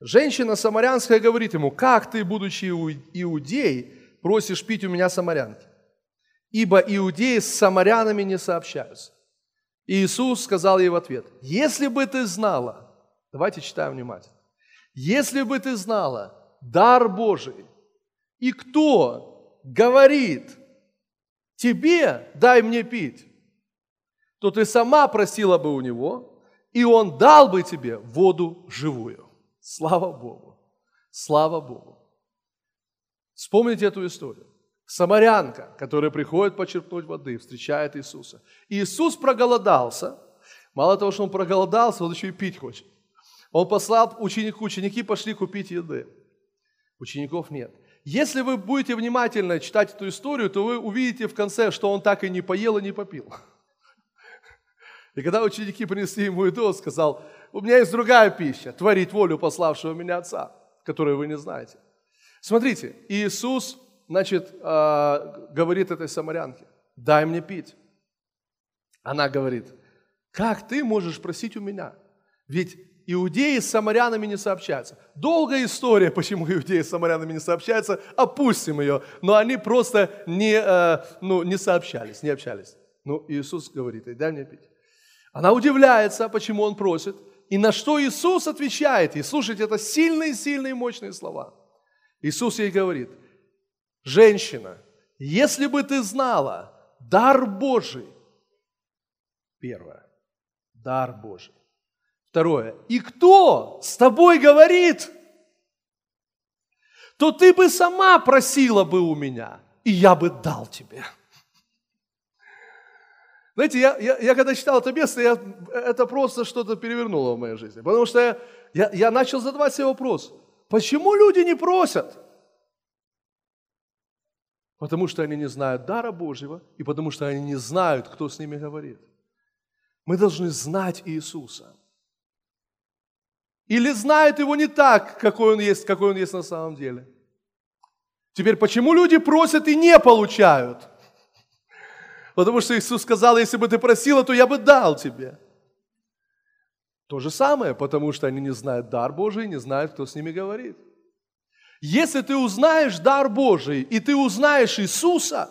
Женщина самарянская говорит ему, как ты, будучи иудей, просишь пить у меня самарянки? ибо иудеи с самарянами не сообщаются. И Иисус сказал ей в ответ, если бы ты знала, давайте читаем внимательно, если бы ты знала дар Божий, и кто говорит тебе, дай мне пить, то ты сама просила бы у него, и он дал бы тебе воду живую. Слава Богу! Слава Богу! Вспомните эту историю. Самарянка, которая приходит почерпнуть воды, встречает Иисуса. Иисус проголодался. Мало того, что он проголодался, он еще и пить хочет. Он послал ученику, ученики пошли купить еды. Учеников нет. Если вы будете внимательно читать эту историю, то вы увидите в конце, что он так и не поел и не попил. И когда ученики принесли ему еду, он сказал, у меня есть другая пища, творить волю пославшего меня Отца, которую вы не знаете. Смотрите, Иисус значит, а, говорит этой самарянке, дай мне пить. Она говорит, как ты можешь просить у меня? Ведь иудеи с самарянами не сообщаются. Долгая история, почему иудеи с самарянами не сообщаются, опустим ее. Но они просто не, э, ну, не сообщались, не общались. Ну, Иисус говорит, дай мне пить. Она удивляется, почему он просит. И на что Иисус отвечает. И слушайте, это сильные-сильные мощные слова. Иисус ей говорит – Женщина, если бы ты знала дар Божий, первое, дар Божий. Второе, и кто с тобой говорит, то ты бы сама просила бы у меня, и я бы дал тебе. Знаете, я, я, я когда читал это место, я, это просто что-то перевернуло в моей жизни. Потому что я, я, я начал задавать себе вопрос, почему люди не просят? Потому что они не знают дара Божьего и потому что они не знают, кто с ними говорит. Мы должны знать Иисуса. Или знают его не так, какой он есть, какой он есть на самом деле. Теперь, почему люди просят и не получают? Потому что Иисус сказал, если бы ты просила, то я бы дал тебе. То же самое, потому что они не знают дар Божий, не знают, кто с ними говорит. Если ты узнаешь дар Божий, и ты узнаешь Иисуса,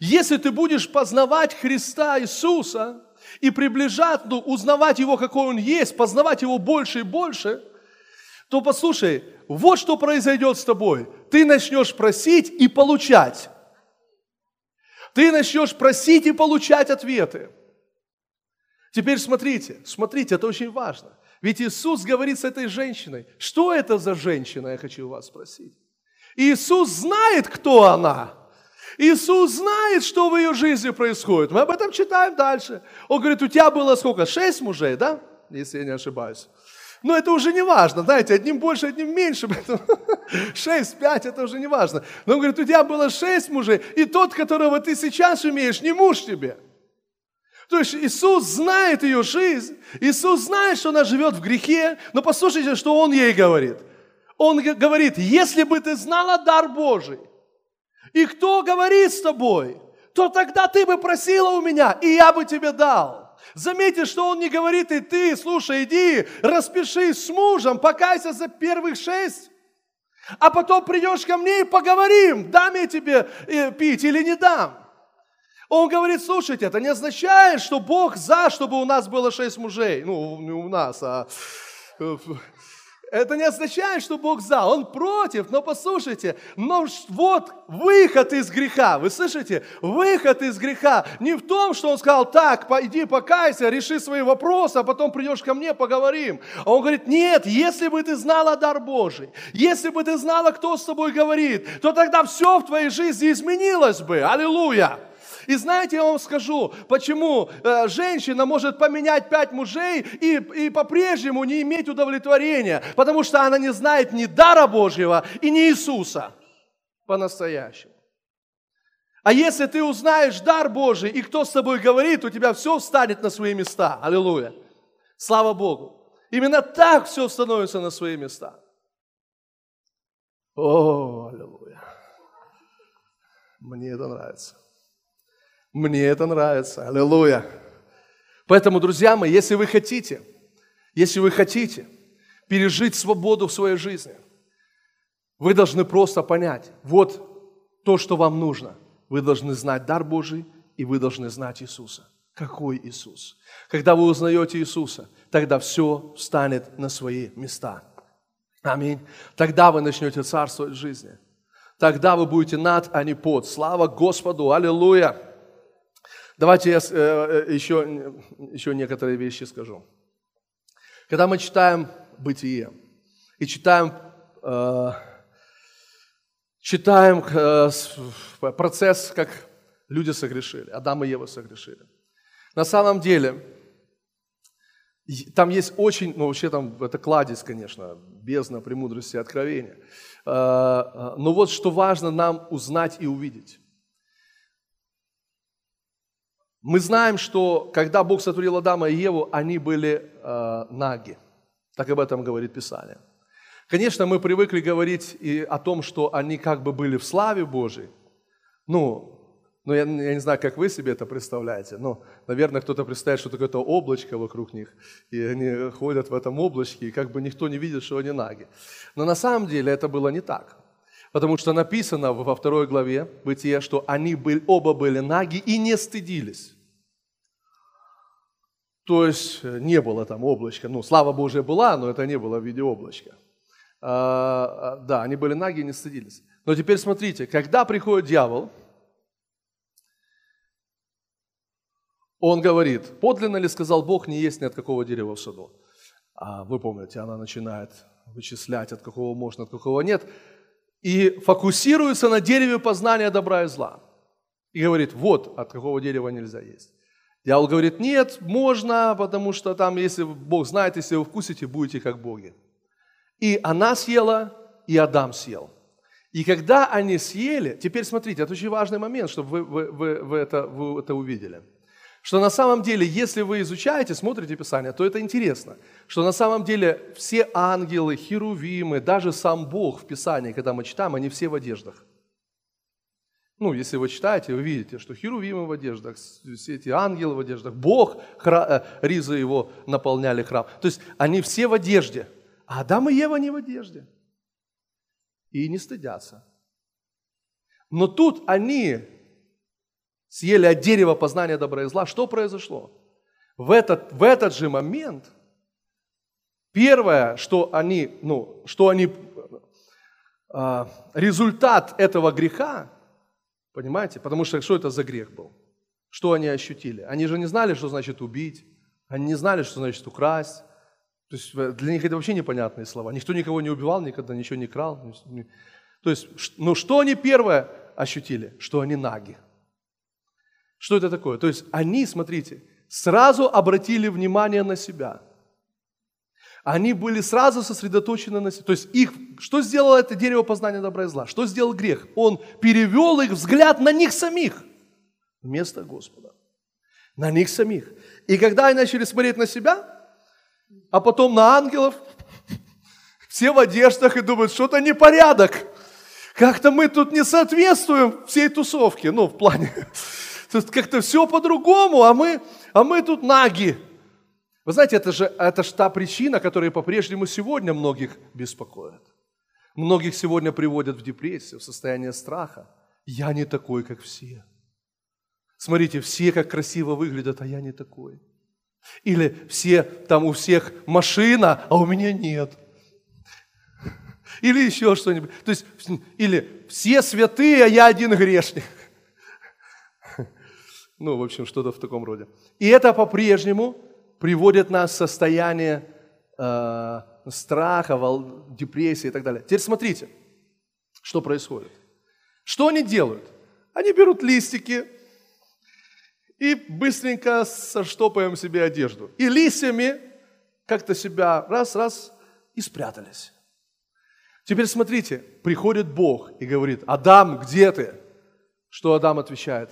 если ты будешь познавать Христа Иисуса и приближать, ну, узнавать Его, какой Он есть, познавать Его больше и больше, то послушай, вот что произойдет с тобой. Ты начнешь просить и получать. Ты начнешь просить и получать ответы. Теперь смотрите, смотрите, это очень важно. Ведь Иисус говорит с этой женщиной. Что это за женщина, я хочу вас спросить. Иисус знает, кто она. Иисус знает, что в ее жизни происходит. Мы об этом читаем дальше. Он говорит, у тебя было сколько? Шесть мужей, да? Если я не ошибаюсь. Но это уже не важно, знаете, одним больше, одним меньше. *laughs* Шесть, пять, это уже не важно. Но он говорит, у тебя было шесть мужей, и тот, которого ты сейчас имеешь, не муж тебе. То есть Иисус знает ее жизнь, Иисус знает, что она живет в грехе, но послушайте, что Он ей говорит. Он говорит, если бы ты знала дар Божий, и кто говорит с тобой, то тогда ты бы просила у меня, и я бы тебе дал. Заметьте, что он не говорит, и ты, слушай, иди, распишись с мужем, покайся за первых шесть, а потом придешь ко мне и поговорим, дам я тебе э, пить или не дам. Он говорит, слушайте, это не означает, что Бог за, чтобы у нас было шесть мужей. Ну, не у нас, а... Это не означает, что Бог за, Он против, но послушайте, но вот выход из греха, вы слышите? Выход из греха не в том, что Он сказал, так, иди покайся, реши свои вопросы, а потом придешь ко мне, поговорим. А Он говорит, нет, если бы ты знала дар Божий, если бы ты знала, кто с тобой говорит, то тогда все в твоей жизни изменилось бы. Аллилуйя! И знаете, я вам скажу, почему э, женщина может поменять пять мужей и, и по-прежнему не иметь удовлетворения. Потому что она не знает ни дара Божьего и ни Иисуса по-настоящему. А если ты узнаешь дар Божий и кто с тобой говорит, у тебя все встанет на свои места. Аллилуйя. Слава Богу. Именно так все становится на свои места. О, аллилуйя. Мне это нравится. Мне это нравится. Аллилуйя. Поэтому, друзья мои, если вы хотите, если вы хотите пережить свободу в своей жизни, вы должны просто понять, вот то, что вам нужно. Вы должны знать дар Божий, и вы должны знать Иисуса. Какой Иисус? Когда вы узнаете Иисуса, тогда все встанет на свои места. Аминь. Тогда вы начнете царствовать в жизни. Тогда вы будете над, а не под. Слава Господу! Аллилуйя! Давайте я еще, э, еще некоторые вещи скажу. Когда мы читаем «Бытие» и читаем, э, читаем э, процесс, как люди согрешили, Адам и Ева согрешили. На самом деле, там есть очень, ну вообще там это кладезь, конечно, бездна премудрости и откровения. Но вот что важно нам узнать и увидеть. Мы знаем, что когда Бог сотворил Адама и Еву, они были э, наги. Так об этом говорит Писание. Конечно, мы привыкли говорить и о том, что они как бы были в славе Божией. Ну, ну я, я не знаю, как вы себе это представляете, но, наверное, кто-то представляет, что такое-то облачко вокруг них, и они ходят в этом облачке, и как бы никто не видит, что они наги. Но на самом деле это было не так. Потому что написано во второй главе Бытия, что они были, оба были наги и не стыдились. То есть э, не было там облачка. Ну, слава Божия была, но это не было в виде облачка. А, а, да, они были наги и не стыдились. Но теперь смотрите, когда приходит дьявол, он говорит, подлинно ли сказал Бог, не есть ни от какого дерева в саду. А вы помните, она начинает вычислять, от какого можно, от какого нет. И фокусируется на дереве познания добра и зла. И говорит, вот от какого дерева нельзя есть. Дьявол говорит, нет, можно, потому что там, если Бог знает, если вы вкусите, будете как боги. И она съела, и Адам съел. И когда они съели, теперь смотрите, это очень важный момент, чтобы вы, вы, вы, вы, это, вы это увидели. Что на самом деле, если вы изучаете, смотрите Писание, то это интересно. Что на самом деле все ангелы, херувимы, даже сам Бог в Писании, когда мы читаем, они все в одеждах. Ну, если вы читаете, вы видите, что херувимы в одеждах, все эти ангелы в одеждах, Бог, хра, э, ризы его наполняли храм. То есть они все в одежде, а Адам и Ева не в одежде. И не стыдятся. Но тут они съели от дерева познания добра и зла. Что произошло? В этот, в этот же момент первое, что они, ну, что они, э, результат этого греха – Понимаете? Потому что что это за грех был? Что они ощутили? Они же не знали, что значит убить. Они не знали, что значит украсть. То есть для них это вообще непонятные слова. Никто никого не убивал, никогда ничего не крал. То есть, ну что они первое ощутили? Что они наги. Что это такое? То есть они, смотрите, сразу обратили внимание на себя – они были сразу сосредоточены на себе. То есть их, что сделало это дерево познания добра и зла? Что сделал грех? Он перевел их взгляд на них самих вместо Господа. На них самих. И когда они начали смотреть на себя, а потом на ангелов, все в одеждах и думают, что-то непорядок. Как-то мы тут не соответствуем всей тусовке, ну, в плане, тут как-то все по-другому, а мы, а мы тут наги. Вы знаете, это же, это же та причина, которая по-прежнему сегодня многих беспокоит. Многих сегодня приводят в депрессию, в состояние страха. Я не такой, как все. Смотрите, все как красиво выглядят, а я не такой. Или все, там у всех машина, а у меня нет. Или еще что-нибудь. То есть, или все святые, а я один грешник. Ну, в общем, что-то в таком роде. И это по-прежнему приводит нас в состояние э, страха, вол, депрессии и так далее. Теперь смотрите, что происходит. Что они делают? Они берут листики и быстренько соштопаем себе одежду. И листьями как-то себя раз-раз и спрятались. Теперь смотрите, приходит Бог и говорит, Адам, где ты? Что Адам отвечает?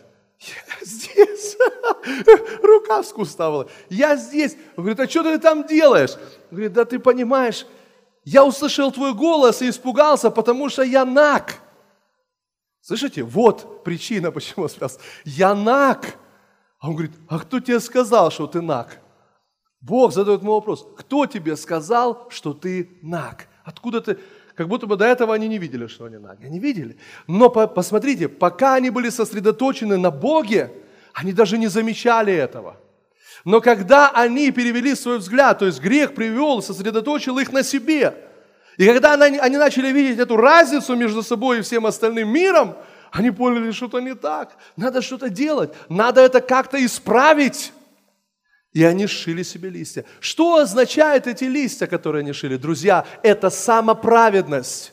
Здесь. *laughs* Рука в вставила. Я здесь. Он говорит, а что ты там делаешь? Он говорит, да ты понимаешь, я услышал твой голос и испугался, потому что я наг. Слышите? Вот причина, *laughs* почему он спрятался. Я наг. А он говорит, а кто тебе сказал, что ты наг? Бог задает ему вопрос, кто тебе сказал, что ты наг? Откуда ты? Как будто бы до этого они не видели, что они наги. Они видели. Но по, посмотрите, пока они были сосредоточены на Боге, они даже не замечали этого. Но когда они перевели свой взгляд, то есть грех привел, сосредоточил их на себе, и когда они, они начали видеть эту разницу между собой и всем остальным миром, они поняли, что-то не так. Надо что-то делать. Надо это как-то исправить. И они шили себе листья. Что означают эти листья, которые они шили? Друзья, это самоправедность.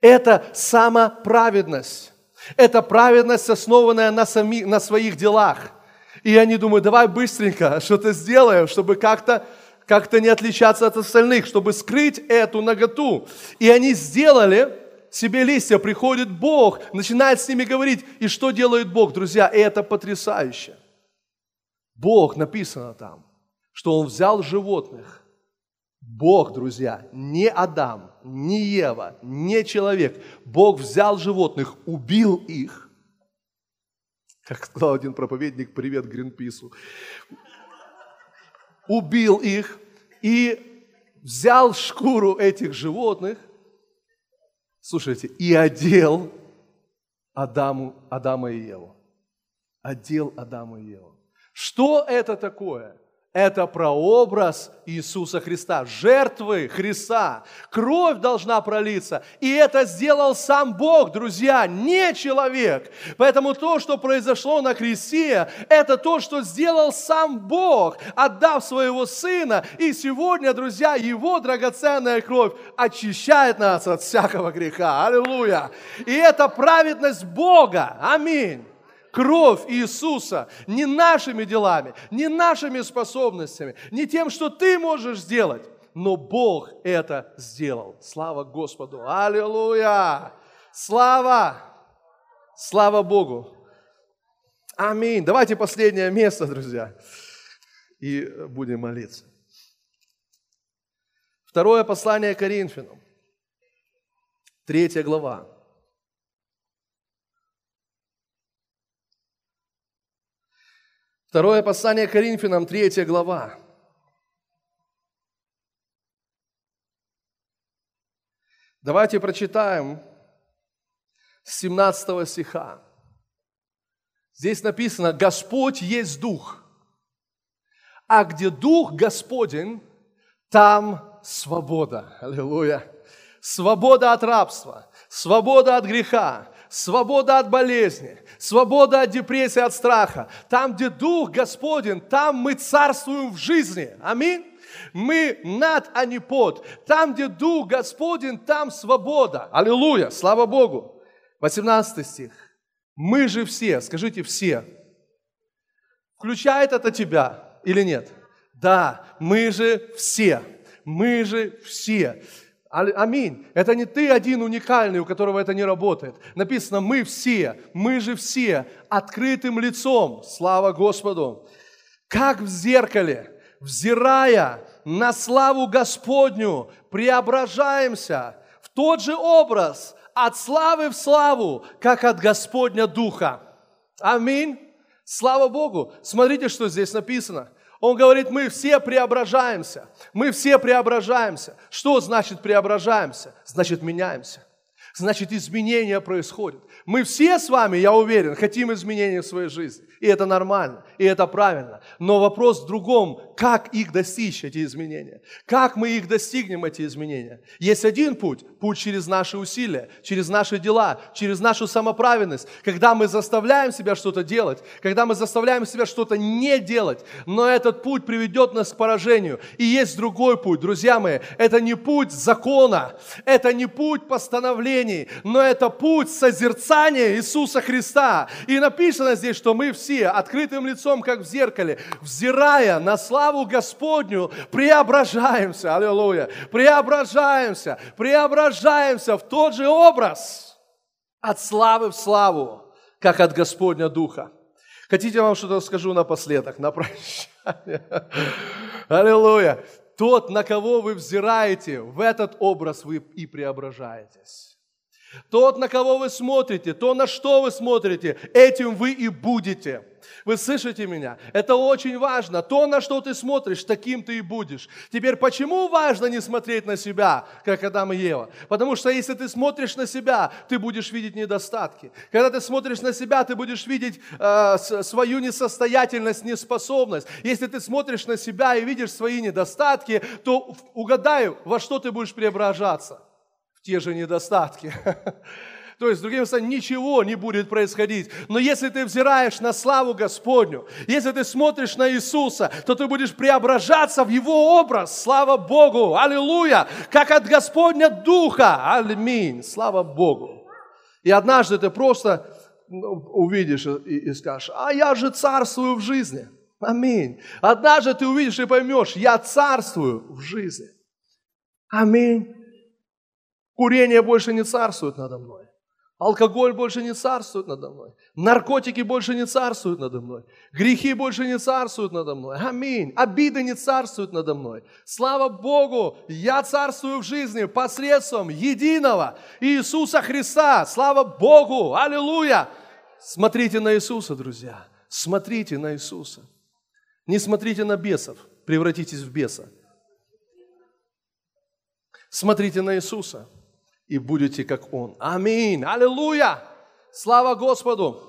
Это самоправедность. Это праведность, основанная на, сами, на своих делах. И они думают, давай быстренько что-то сделаем, чтобы как-то как не отличаться от остальных, чтобы скрыть эту наготу. И они сделали себе листья, приходит Бог, начинает с ними говорить. И что делает Бог, друзья? Это потрясающе. Бог, написано там, что Он взял животных. Бог, друзья, не Адам, не Ева, не человек. Бог взял животных, убил их. Как сказал один проповедник, привет Гринпису. Убил их и взял шкуру этих животных, слушайте, и одел Адаму, Адама и Еву. Одел Адама и Еву. Что это такое? Это прообраз Иисуса Христа, жертвы Христа. Кровь должна пролиться. И это сделал сам Бог, друзья, не человек. Поэтому то, что произошло на кресте, это то, что сделал сам Бог, отдав своего Сына. И сегодня, друзья, Его драгоценная кровь очищает нас от всякого греха. Аллилуйя. И это праведность Бога. Аминь кровь Иисуса не нашими делами, не нашими способностями, не тем, что ты можешь сделать, но Бог это сделал. Слава Господу! Аллилуйя! Слава! Слава Богу! Аминь. Давайте последнее место, друзья, и будем молиться. Второе послание Коринфянам, третья глава. Второе послание Коринфянам, третья глава. Давайте прочитаем с 17 стиха. Здесь написано, Господь есть Дух, а где Дух Господень, там свобода. Аллилуйя. Свобода от рабства, свобода от греха, свобода от болезни, свобода от депрессии, от страха. Там, где Дух Господень, там мы царствуем в жизни. Аминь. Мы над, а не под. Там, где Дух Господень, там свобода. Аллилуйя, слава Богу. 18 стих. Мы же все, скажите все. Включает это тебя или нет? Да, мы же все. Мы же все. Аминь. Это не ты один уникальный, у которого это не работает. Написано, мы все, мы же все открытым лицом, слава Господу, как в зеркале, взирая на славу Господню, преображаемся в тот же образ, от славы в славу, как от Господня Духа. Аминь. Слава Богу. Смотрите, что здесь написано – он говорит, мы все преображаемся. Мы все преображаемся. Что значит преображаемся? Значит меняемся. значит изменения происходят. Мы все с вами, я уверен, хотим изменений в своей жизни. И это нормально, и это правильно. Но вопрос в другом, как их достичь, эти изменения? Как мы их достигнем, эти изменения? Есть один путь, путь через наши усилия, через наши дела, через нашу самоправедность. Когда мы заставляем себя что-то делать, когда мы заставляем себя что-то не делать, но этот путь приведет нас к поражению. И есть другой путь, друзья мои, это не путь закона, это не путь постановлений, но это путь созерцания Иисуса Христа. И написано здесь, что мы все все открытым лицом, как в зеркале, взирая на славу Господню, преображаемся, аллилуйя, преображаемся, преображаемся в тот же образ от славы в славу, как от Господня Духа. Хотите, я вам что-то скажу напоследок, на прощание? *laughs* Аллилуйя. Тот, на кого вы взираете, в этот образ вы и преображаетесь. Тот, на кого вы смотрите, то, на что вы смотрите, этим вы и будете. Вы слышите меня? Это очень важно. То, на что ты смотришь, таким ты и будешь. Теперь, почему важно не смотреть на себя, как Адам и Ева? Потому что если ты смотришь на себя, ты будешь видеть недостатки. Когда ты смотришь на себя, ты будешь видеть э, свою несостоятельность, неспособность. Если ты смотришь на себя и видишь свои недостатки, то угадаю, во что ты будешь преображаться те же недостатки. *laughs* То есть, другими словами, ничего не будет происходить. Но если ты взираешь на славу Господню, если ты смотришь на Иисуса, то ты будешь преображаться в Его образ. Слава Богу! Аллилуйя! Как от Господня Духа! Аминь! Слава Богу! И однажды ты просто ну, увидишь и, и скажешь, а я же царствую в жизни. Аминь. Однажды ты увидишь и поймешь, я царствую в жизни. Аминь. Курение больше не царствует надо мной. Алкоголь больше не царствует надо мной. Наркотики больше не царствуют надо мной. Грехи больше не царствуют надо мной. Аминь. Обиды не царствуют надо мной. Слава Богу, я царствую в жизни посредством единого Иисуса Христа. Слава Богу. Аллилуйя. Смотрите на Иисуса, друзья. Смотрите на Иисуса. Не смотрите на бесов. Превратитесь в беса. Смотрите на Иисуса и будете как Он. Аминь. Аллилуйя. Слава Господу.